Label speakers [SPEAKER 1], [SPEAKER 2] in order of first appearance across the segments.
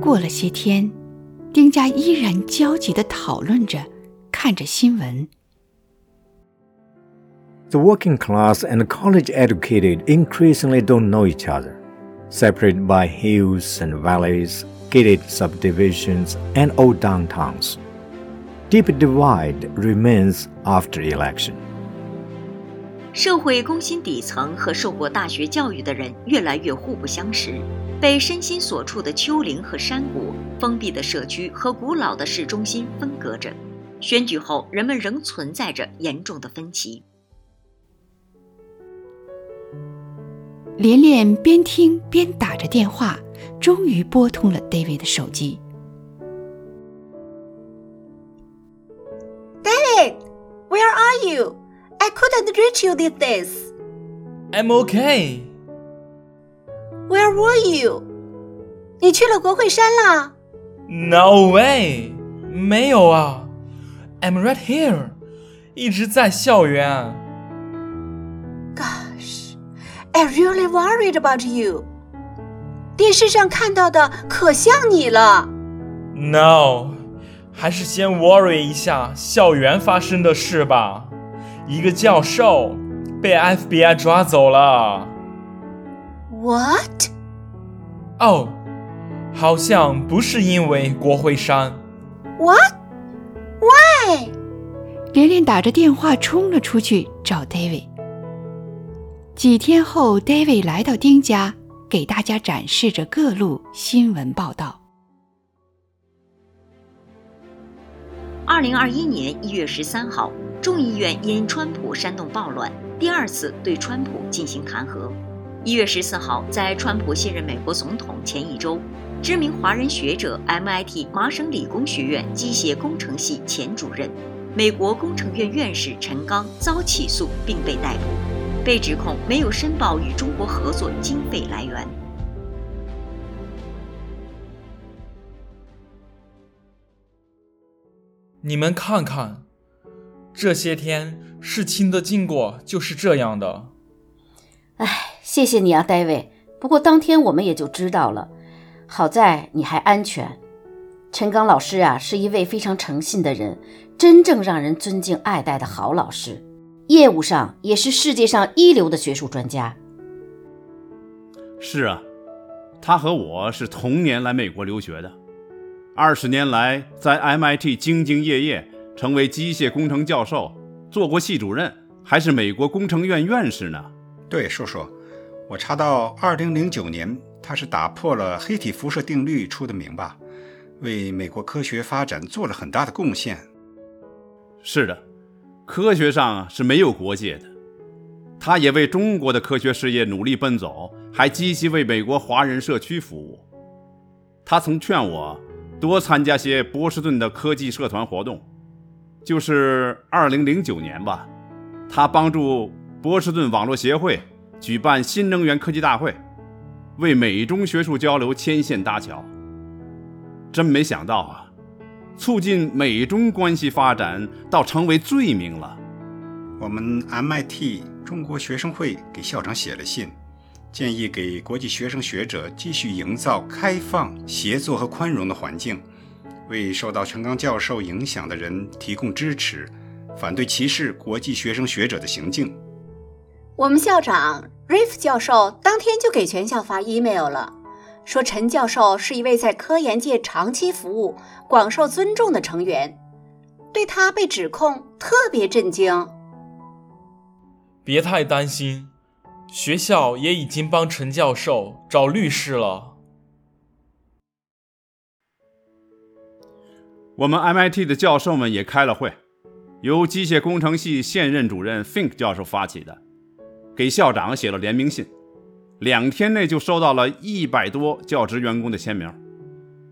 [SPEAKER 1] 过了些天，丁家依然焦急地讨论着，看着新闻。
[SPEAKER 2] The working class and college educated increasingly don't know each other, separated by hills and valleys, gated subdivisions, and old downtowns. Deep divide remains after election.
[SPEAKER 3] 社会工薪底层和受过大学教育的人越来越互不相识，被身心所处的丘陵和山谷、封闭的社区和古老的市中心分隔着。选举后，人们仍存在着严重的分歧。
[SPEAKER 1] 连连边听边打着电话，终于拨通了 David 的手机。
[SPEAKER 4] David, where are you? I couldn't reach you these days.
[SPEAKER 5] I'm okay.
[SPEAKER 4] Where were you? 你去了国会山啦？
[SPEAKER 5] No way，没有啊。I'm right here，一直在校园。
[SPEAKER 4] I really worried about you。电视上看到的可像你了。
[SPEAKER 5] No，还是先 worry 一下校园发生的事吧。 一个教授被 FBI 抓走了。
[SPEAKER 4] What？
[SPEAKER 5] 哦，好像不是因为国会山。
[SPEAKER 4] What？Why？
[SPEAKER 1] 连连打着电话冲了出去找 David。几天后，David 来到丁家，给大家展示着各路新闻报道。
[SPEAKER 3] 二零二一年一月十三号，众议院因川普煽动暴乱，第二次对川普进行弹劾。一月十四号，在川普卸任美国总统前一周，知名华人学者、MIT 麻省理工学院机械工程系前主任、美国工程院院士陈刚遭起诉并被逮捕。被指控没有申报与中国合作经费来源。
[SPEAKER 5] 你们看看，这些天事情的经过就是这样的。
[SPEAKER 6] 哎，谢谢你啊，戴维。不过当天我们也就知道了，好在你还安全。陈刚老师啊，是一位非常诚信的人，真正让人尊敬爱戴的好老师。业务上也是世界上一流的学术专家。
[SPEAKER 7] 是啊，他和我是同年来美国留学的，二十年来在 MIT 兢兢业业，成为机械工程教授，做过系主任，还是美国工程院院士呢。
[SPEAKER 8] 对，叔叔，我查到二零零九年他是打破了黑体辐射定律出的名吧，为美国科学发展做了很大的贡献。
[SPEAKER 7] 是的。科学上是没有国界的，他也为中国的科学事业努力奔走，还积极为美国华人社区服务。他曾劝我多参加些波士顿的科技社团活动，就是2009年吧，他帮助波士顿网络协会举办新能源科技大会，为美中学术交流牵线搭桥。真没想到啊！促进美中关系发展，倒成为罪名了。
[SPEAKER 8] 我们 MIT 中国学生会给校长写了信，建议给国际学生学者继续营造开放、协作和宽容的环境，为受到陈刚教授影响的人提供支持，反对歧视国际学生学者的行径。
[SPEAKER 4] 我们校长 Riff 教授当天就给全校发 email 了。说陈教授是一位在科研界长期服务、广受尊重的成员，对他被指控特别震惊。
[SPEAKER 5] 别太担心，学校也已经帮陈教授找律师了。
[SPEAKER 7] 我们 MIT 的教授们也开了会，由机械工程系现任主任 Fink 教授发起的，给校长写了联名信。两天内就收到了一百多教职员工的签名，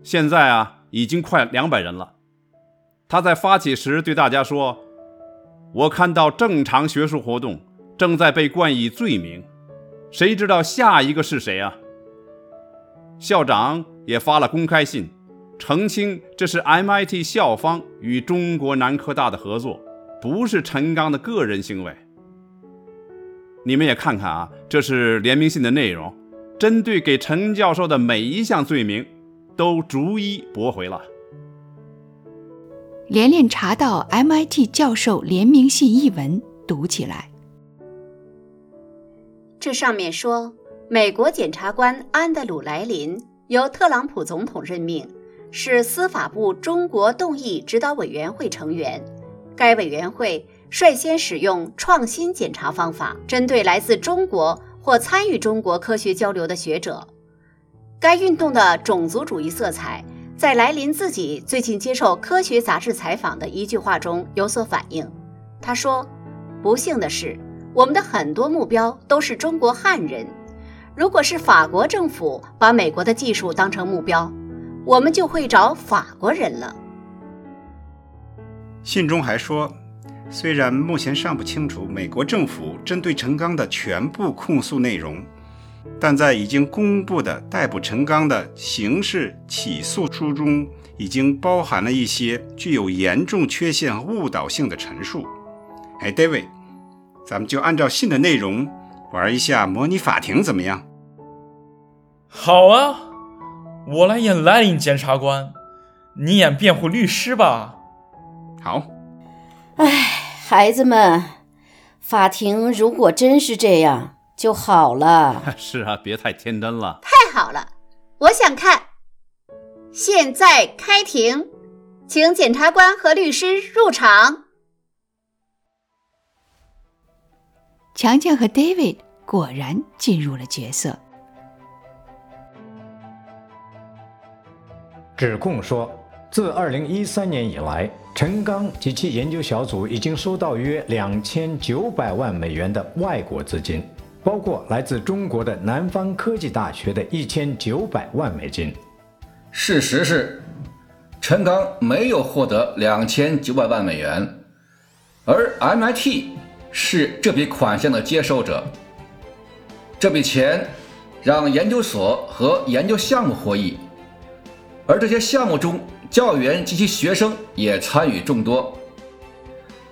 [SPEAKER 7] 现在啊已经快两百人了。他在发起时对大家说：“我看到正常学术活动正在被冠以罪名，谁知道下一个是谁啊？”校长也发了公开信，澄清这是 MIT 校方与中国南科大的合作，不是陈刚的个人行为。你们也看看啊，这是联名信的内容，针对给陈教授的每一项罪名，都逐一驳回了。
[SPEAKER 1] 连连查到 MIT 教授联名信一文，读起来。
[SPEAKER 4] 这上面说，美国检察官安德鲁·莱林由特朗普总统任命，是司法部中国动议指导委员会成员。该委员会率先使用创新检查方法，针对来自中国或参与中国科学交流的学者。该运动的种族主义色彩，在莱林自己最近接受科学杂志采访的一句话中有所反映。他说：“不幸的是。”我们的很多目标都是中国汉人。如果是法国政府把美国的技术当成目标，我们就会找法国人了。
[SPEAKER 8] 信中还说，虽然目前尚不清楚美国政府针对陈刚的全部控诉内容，但在已经公布的逮捕陈刚的刑事起诉书中，已经包含了一些具有严重缺陷和误导性的陈述。哎，David。咱们就按照信的内容玩一下模拟法庭，怎么样？
[SPEAKER 5] 好啊，我来演莱林检察官，你演辩护律师吧。
[SPEAKER 8] 好。
[SPEAKER 6] 哎，孩子们，法庭如果真是这样就好了。
[SPEAKER 7] 是啊，别太天真了。
[SPEAKER 4] 太好了，我想看。现在开庭，请检察官和律师入场。
[SPEAKER 1] 强强和 David 果然进入了角色。
[SPEAKER 2] 指控说，自2013年以来，陈刚及其研究小组已经收到约2900万美元的外国资金，包括来自中国的南方科技大学的一千九百万美金。
[SPEAKER 9] 事实是，陈刚没有获得两千九百万美元，而 MIT。是这笔款项的接收者。这笔钱让研究所和研究项目获益，而这些项目中，教员及其学生也参与众多。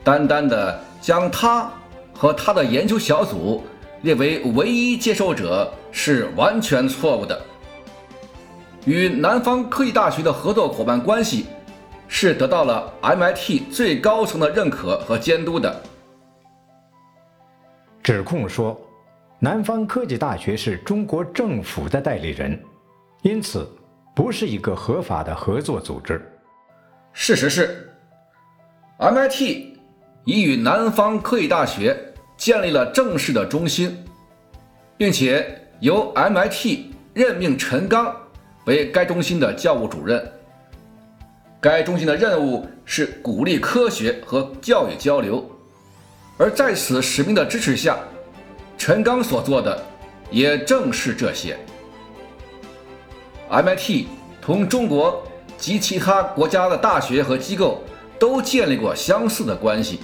[SPEAKER 9] 单单的将他和他的研究小组列为唯一接收者是完全错误的。与南方科技大学的合作伙伴关系是得到了 MIT 最高层的认可和监督的。
[SPEAKER 2] 指控说，南方科技大学是中国政府的代理人，因此不是一个合法的合作组织。
[SPEAKER 9] 事实是，MIT 已与南方科技大学建立了正式的中心，并且由 MIT 任命陈刚为该中心的教务主任。该中心的任务是鼓励科学和教育交流。而在此使命的支持下，陈刚所做的也正是这些。MIT 同中国及其他国家的大学和机构都建立过相似的关系。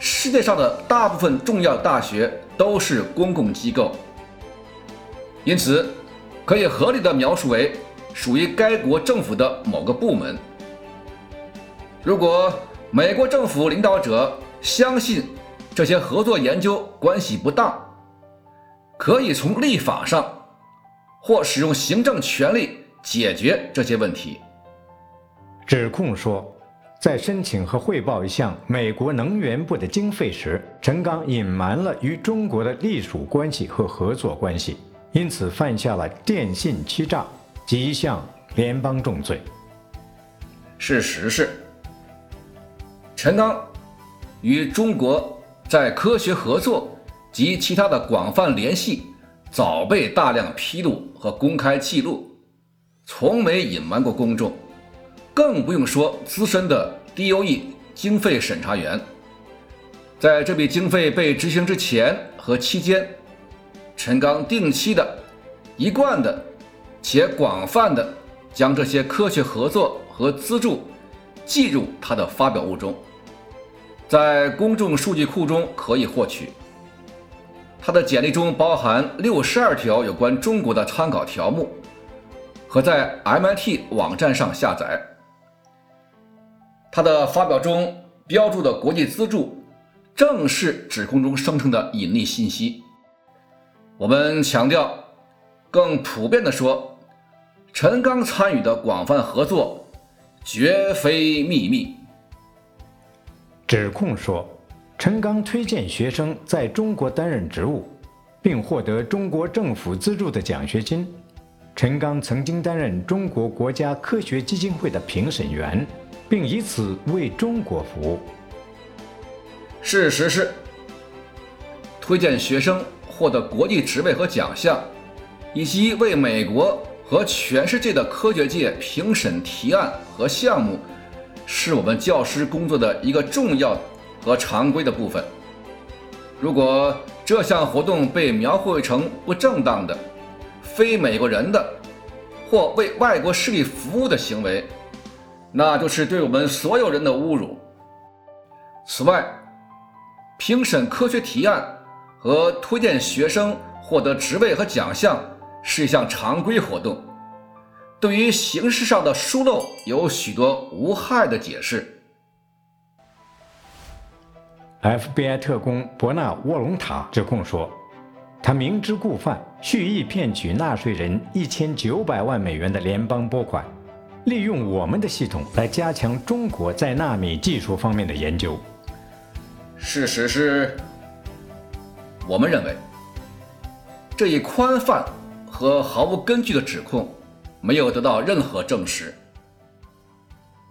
[SPEAKER 9] 世界上的大部分重要大学都是公共机构，因此可以合理的描述为属于该国政府的某个部门。如果美国政府领导者，相信这些合作研究关系不当，可以从立法上或使用行政权力解决这些问题。
[SPEAKER 2] 指控说，在申请和汇报一项美国能源部的经费时，陈刚隐瞒了与中国的隶属关系和合作关系，因此犯下了电信欺诈及一项联邦重罪。
[SPEAKER 9] 事实是，陈刚。与中国在科学合作及其他的广泛联系，早被大量披露和公开记录，从没隐瞒过公众。更不用说资深的 DOE 经费审查员，在这笔经费被执行之前和期间，陈刚定期的、一贯的且广泛的将这些科学合作和资助记入他的发表物中。在公众数据库中可以获取。他的简历中包含六十二条有关中国的参考条目，和在 MIT 网站上下载。他的发表中标注的国际资助，正是指控中声称的隐匿信息。我们强调，更普遍的说，陈刚参与的广泛合作绝非秘密。
[SPEAKER 2] 指控说，陈刚推荐学生在中国担任职务，并获得中国政府资助的奖学金。陈刚曾经担任中国国家科学基金会的评审员，并以此为中国服务。
[SPEAKER 9] 事实是，推荐学生获得国际职位和奖项，以及为美国和全世界的科学界评审提案和项目，是我们教师工作的一个重要和常规的部分。如果这项活动被描绘成不正当的，非美国人的或为外国势力服务的行为，那就是对我们所有人的侮辱。此外，评审科学提案和推荐学生获得职位和奖项是一项常规活动。对于形式上的疏漏，有许多无害的解释。
[SPEAKER 2] FBI 特工伯纳沃隆塔指控说。他明知故犯，蓄意骗取纳税人一千九百万美元的联邦拨款，利用我们的系统来加强中国在纳米技术方面的研究。
[SPEAKER 9] 事实是，我们认为这一宽泛和毫无根据的指控没有得到任何证实。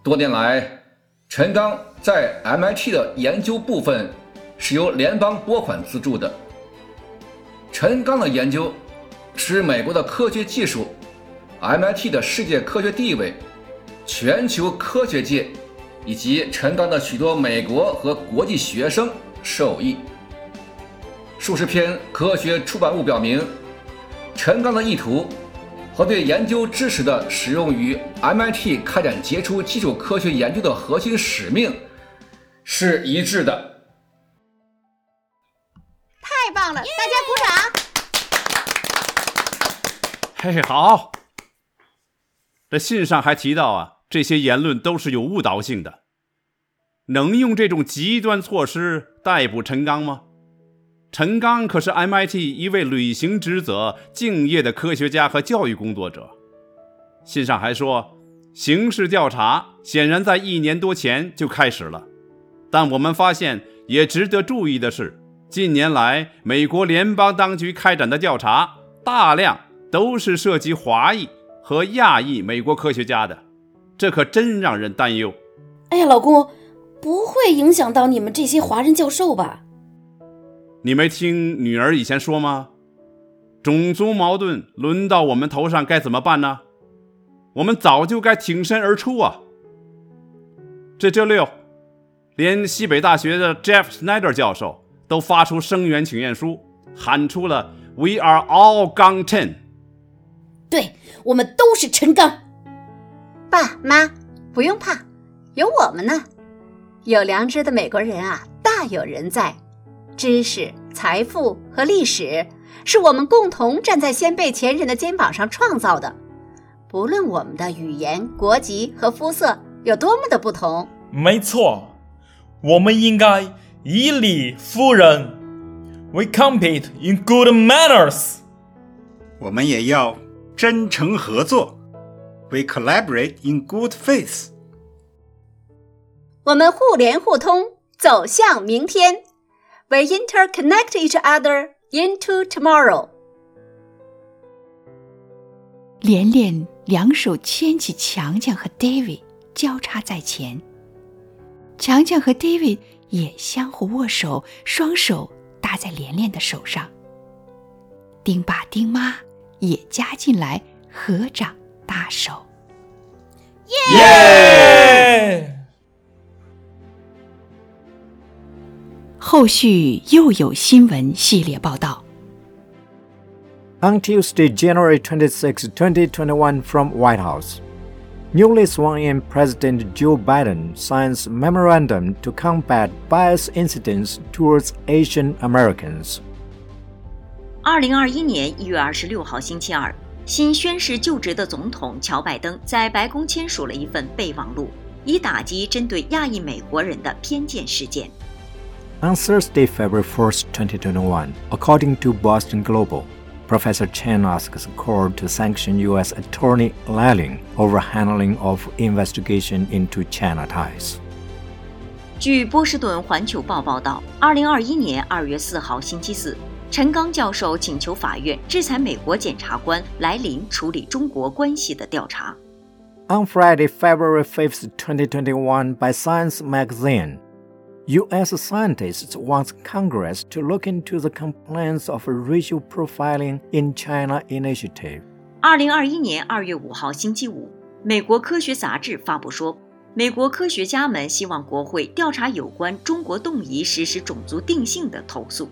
[SPEAKER 9] 多年来，陈刚在 MIT 的研究部分是由联邦拨款资助的。陈刚的研究使美国的科学技术、MIT 的世界科学地位、全球科学界以及陈刚的许多美国和国际学生受益。数十篇科学出版物表明，陈刚的意图和对研究知识的使用与 MIT 开展杰出基础科学研究的核心使命是一致的。
[SPEAKER 4] 太棒了！大家鼓
[SPEAKER 7] 掌。嘿，好。这信上还提到啊，这些言论都是有误导性的。能用这种极端措施逮捕陈刚吗？陈刚可是 MIT 一位履行职责、敬业的科学家和教育工作者。信上还说，刑事调查显然在一年多前就开始了。但我们发现，也值得注意的是。近年来，美国联邦当局开展的调查，大量都是涉及华裔和亚裔美国科学家的，这可真让人担忧。
[SPEAKER 6] 哎呀，老公，不会影响到你们这些华人教授吧？
[SPEAKER 7] 你没听女儿以前说吗？种族矛盾轮到我们头上该怎么办呢？我们早就该挺身而出啊！这周六，连西北大学的 Jeff Snyder 教授。都发出声援请愿书，喊出了 “We are all Gang Ten”。
[SPEAKER 6] 对我们都是陈刚。
[SPEAKER 4] 爸妈不用怕，有我们呢。有良知的美国人啊，大有人在。知识、财富和历史是我们共同站在先辈前人的肩膀上创造的。不论我们的语言、国籍和肤色有多么的不同，
[SPEAKER 5] 没错，我们应该。以理服人，We compete in good manners。
[SPEAKER 8] 我们也要真诚合作，We collaborate in good faith。
[SPEAKER 4] 我们互联互通，走向明天，We interconnect each other into tomorrow。
[SPEAKER 1] 连连两手牵起强强和 David，交叉在前。强强和 David。也相互握手，双手搭在连连的手上。丁爸丁妈也加进来合掌大手。
[SPEAKER 5] 耶！
[SPEAKER 1] 后续又有新闻系列报道。
[SPEAKER 2] On Tuesday, January 26, 2021, from White House. Newly sworn-in President Joe Biden signs memorandum to combat bias incidents towards Asian Americans.
[SPEAKER 3] 二零二一年一月二十六号星期二，新宣誓就职的总统乔拜登在白宫签署了一份备忘录，以打击针对亚裔美国人的偏见事件。
[SPEAKER 2] On Thursday, February 1st, 2021, according to Boston Global,
[SPEAKER 10] Professor Chen asks the court to sanction U.S. Attorney Lalin over handling of investigation into China ties.
[SPEAKER 3] 据波士顿环球报报道，二零二一年二月四号星期四，陈刚教授请求法院制裁美国检察官莱林处理中国关系的调查。
[SPEAKER 10] On Friday, February 5th, 2021, by Science magazine, U.S. scientists want Congress to look into the complaints of racial profiling in China initiative.
[SPEAKER 3] 二零二一年二月五号星期五，美国科学杂志发布说，美国科学家们希望国会调查有关中国动议实施种族定性的投诉。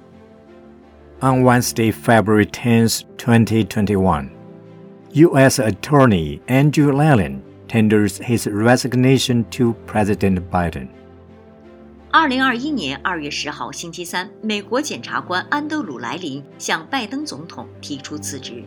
[SPEAKER 10] On Wednesday, February 10th, 2021, U.S. Attorney Andrew Lalin tenders his resignation to President Biden.
[SPEAKER 3] 二零二一年二月十号星期三，美国检察官安德鲁·莱林向拜登总统提出辞职。